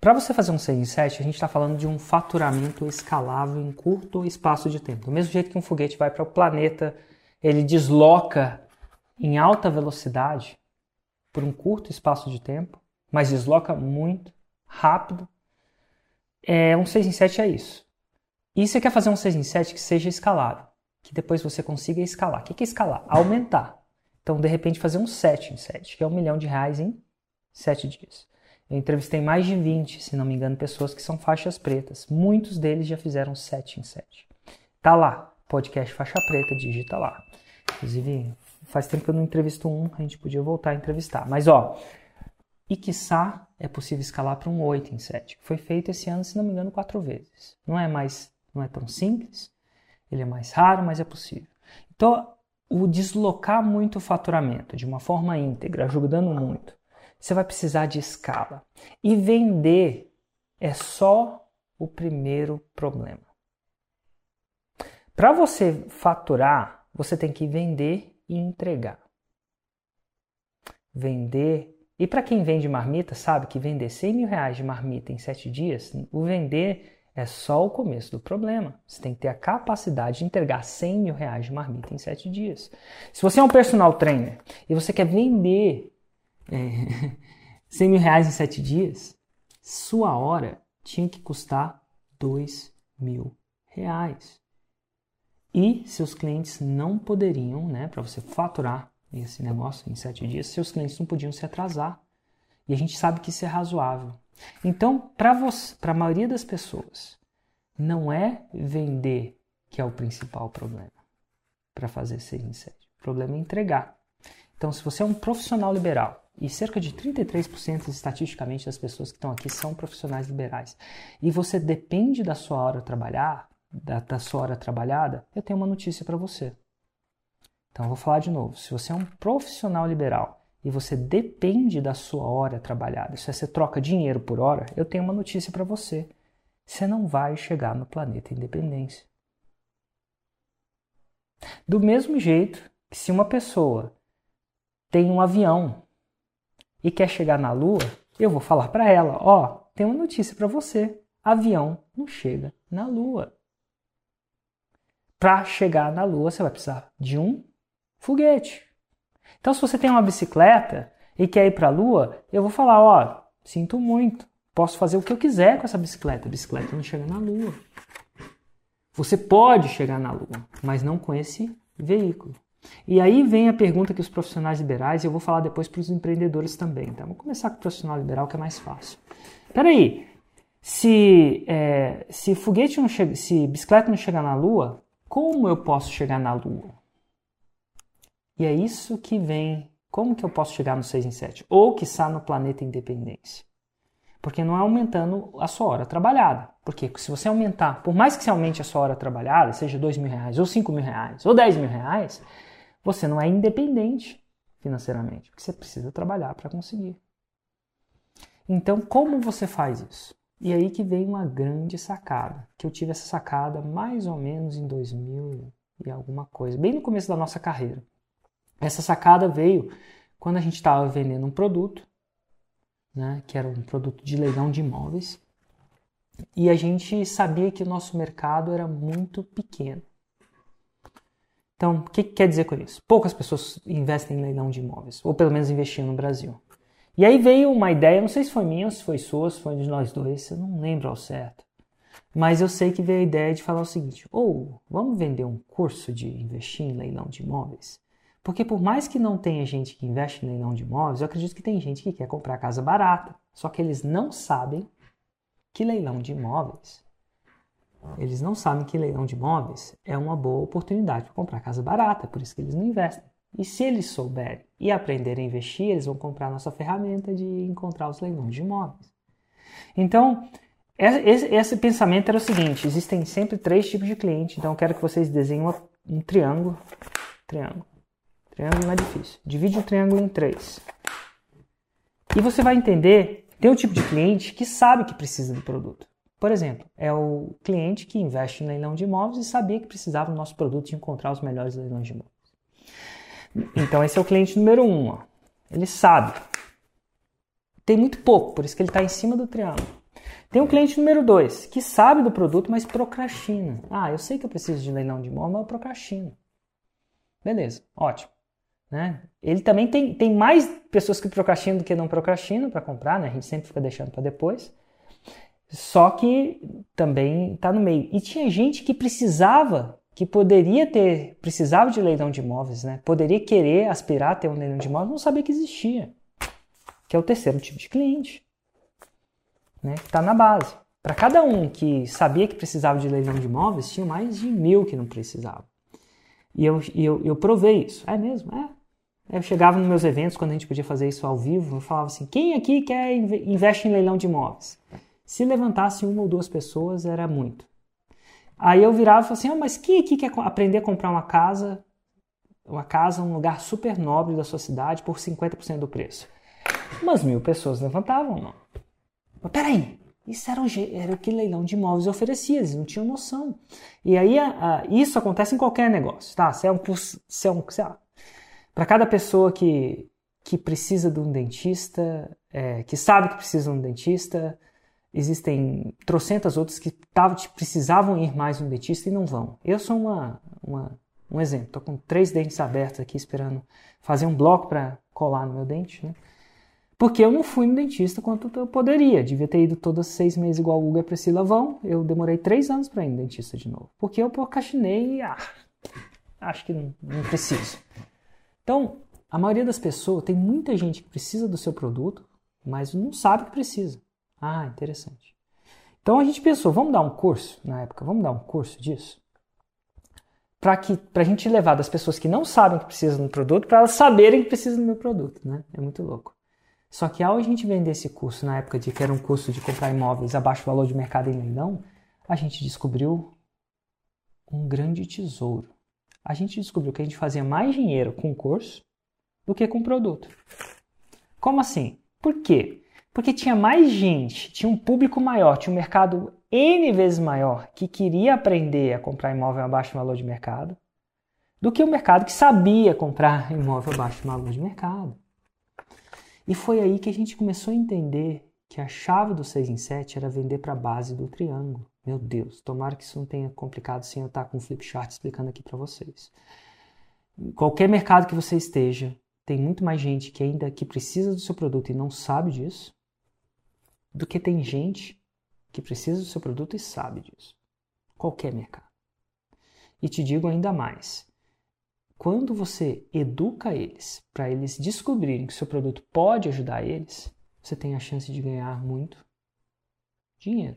Para você fazer um 6 em 7, a gente está falando de um faturamento escalável em curto espaço de tempo. Do mesmo jeito que um foguete vai para o planeta, ele desloca em alta velocidade por um curto espaço de tempo, mas desloca muito rápido. É, um 6 em 7 é isso. E você quer fazer um 6 em 7 que seja escalável, que depois você consiga escalar. O que é escalar? Aumentar. Então, de repente, fazer um 7 em 7, que é um milhão de reais em 7 dias. Eu entrevistei mais de 20, se não me engano, pessoas que são faixas pretas. Muitos deles já fizeram 7 em 7. Tá lá, podcast faixa preta, digita lá. Inclusive, faz tempo que eu não entrevisto um, a gente podia voltar a entrevistar. Mas ó, e quiçá é possível escalar para um 8 em 7. Foi feito esse ano, se não me engano, quatro vezes. Não é mais, não é tão simples, ele é mais raro, mas é possível. Então, o deslocar muito o faturamento de uma forma íntegra, ajudando muito, você vai precisar de escala. E vender é só o primeiro problema. Para você faturar, você tem que vender e entregar. Vender. E para quem vende marmita, sabe que vender 100 mil reais de marmita em 7 dias, o vender é só o começo do problema. Você tem que ter a capacidade de entregar 100 mil reais de marmita em 7 dias. Se você é um personal trainer e você quer vender é, 100 mil reais em 7 dias, sua hora tinha que custar 2 mil reais. E seus clientes não poderiam, né, para você faturar esse negócio em 7 dias, seus clientes não podiam se atrasar. E a gente sabe que isso é razoável. Então, para a maioria das pessoas, não é vender que é o principal problema para fazer 6 em 7. O problema é entregar. Então, se você é um profissional liberal, e cerca de 33% estatisticamente das pessoas que estão aqui são profissionais liberais, e você depende da sua hora trabalhar, da, da sua hora trabalhada, eu tenho uma notícia para você. Então, eu vou falar de novo. Se você é um profissional liberal e você depende da sua hora trabalhada, se você troca dinheiro por hora, eu tenho uma notícia para você. Você não vai chegar no planeta independência. Do mesmo jeito que se uma pessoa tem um avião e quer chegar na Lua, eu vou falar para ela: ó, oh, tem uma notícia para você. Avião não chega na Lua. Para chegar na Lua, você vai precisar de um foguete. Então, se você tem uma bicicleta e quer ir para a Lua, eu vou falar: ó, oh, sinto muito, posso fazer o que eu quiser com essa bicicleta. A bicicleta não chega na Lua. Você pode chegar na Lua, mas não com esse veículo. E aí vem a pergunta que os profissionais liberais, e eu vou falar depois para os empreendedores também. Tá? Vamos começar com o profissional liberal, que é mais fácil. Peraí, se, é, se foguete não chega, se bicicleta não chegar na Lua, como eu posso chegar na Lua? E é isso que vem. Como que eu posso chegar no 6 em 7? Ou está no planeta Independência? Porque não é aumentando a sua hora trabalhada. Porque se você aumentar, por mais que você aumente a sua hora trabalhada, seja 2 mil reais, ou 5 mil reais, ou 10 mil reais, você não é independente financeiramente, porque você precisa trabalhar para conseguir. Então, como você faz isso? E aí que vem uma grande sacada, que eu tive essa sacada mais ou menos em 2000 e alguma coisa, bem no começo da nossa carreira. Essa sacada veio quando a gente estava vendendo um produto, né, que era um produto de leilão de imóveis, e a gente sabia que o nosso mercado era muito pequeno. Então, o que, que quer dizer com isso? Poucas pessoas investem em leilão de imóveis, ou pelo menos investiam no Brasil. E aí veio uma ideia, não sei se foi minha, se foi sua, se foi de nós dois, eu não lembro ao certo. Mas eu sei que veio a ideia de falar o seguinte: ou oh, vamos vender um curso de investir em leilão de imóveis? Porque por mais que não tenha gente que investe em leilão de imóveis, eu acredito que tem gente que quer comprar casa barata. Só que eles não sabem que leilão de imóveis eles não sabem que leilão de imóveis é uma boa oportunidade para comprar casa barata, por isso que eles não investem. E se eles souberem e aprenderem a investir, eles vão comprar nossa ferramenta de encontrar os leilões de imóveis. Então, esse, esse pensamento era o seguinte: existem sempre três tipos de cliente, então eu quero que vocês desenhem um triângulo. Triângulo. Triângulo não é difícil. Divide o triângulo em três. E você vai entender: tem um tipo de cliente que sabe que precisa do produto. Por exemplo, é o cliente que investe em leilão de imóveis e sabia que precisava do nosso produto e encontrar os melhores leilões de imóveis. Então, esse é o cliente número um. Ó. Ele sabe. Tem muito pouco, por isso que ele está em cima do triângulo. Tem um cliente número 2, que sabe do produto, mas procrastina. Ah, eu sei que eu preciso de leilão de imóvel, mas eu procrastino. Beleza, ótimo. Né? Ele também tem, tem mais pessoas que procrastinam do que não procrastinam para comprar, né? a gente sempre fica deixando para depois. Só que também está no meio. E tinha gente que precisava, que poderia ter, precisava de leilão de imóveis, né? poderia querer aspirar a ter um leilão de imóveis, não sabia que existia. Que é o terceiro tipo de cliente, né? que está na base. Para cada um que sabia que precisava de leilão de imóveis, tinha mais de mil que não precisavam. E eu, eu, eu provei isso. É mesmo? É. Eu chegava nos meus eventos, quando a gente podia fazer isso ao vivo, eu falava assim: quem aqui quer investe em leilão de imóveis? Se levantasse uma ou duas pessoas, era muito. Aí eu virava e falava assim: ah, mas quem aqui quer aprender a comprar uma casa, uma casa, um lugar super nobre da sua cidade por 50% do preço? Umas mil pessoas levantavam, não. Mas peraí, isso era o, era o que leilão de imóveis oferecia, eles não tinham noção. E aí a, a, isso acontece em qualquer negócio, tá? Se é um curso, se é um, sei lá, para cada pessoa que, que precisa de um dentista, é, que sabe que precisa de um dentista, existem trocentas outras que tavam, precisavam ir mais no dentista e não vão. Eu sou uma, uma um exemplo. Estou com três dentes abertos aqui esperando fazer um bloco para colar no meu dente, né? Porque eu não fui no dentista quanto eu poderia. Devia ter ido todos seis meses igual o Hugo e a Priscila vão. Eu demorei três anos para ir no dentista de novo. Porque eu procrastinei e ah, acho que não, não preciso. Então, a maioria das pessoas, tem muita gente que precisa do seu produto, mas não sabe que precisa. Ah, interessante. Então a gente pensou, vamos dar um curso na época, vamos dar um curso disso? Para que a gente levar das pessoas que não sabem que precisam do produto, para elas saberem que precisam do meu produto, né? É muito louco. Só que ao a gente vender esse curso na época de que era um curso de comprar imóveis abaixo do valor de mercado em leilão, a gente descobriu um grande tesouro. A gente descobriu que a gente fazia mais dinheiro com o curso do que com o produto. Como assim? Por quê? Porque tinha mais gente, tinha um público maior, tinha um mercado N vezes maior que queria aprender a comprar imóvel abaixo do valor de mercado do que o mercado que sabia comprar imóvel abaixo do valor de mercado. E foi aí que a gente começou a entender que a chave do 6 em 7 era vender para a base do triângulo. Meu Deus, tomara que isso não tenha complicado sem eu estar com o flip chart explicando aqui para vocês. Qualquer mercado que você esteja, tem muito mais gente que ainda que precisa do seu produto e não sabe disso do que tem gente que precisa do seu produto e sabe disso. Qualquer mercado. E te digo ainda mais: quando você educa eles para eles descobrirem que seu produto pode ajudar eles, você tem a chance de ganhar muito dinheiro.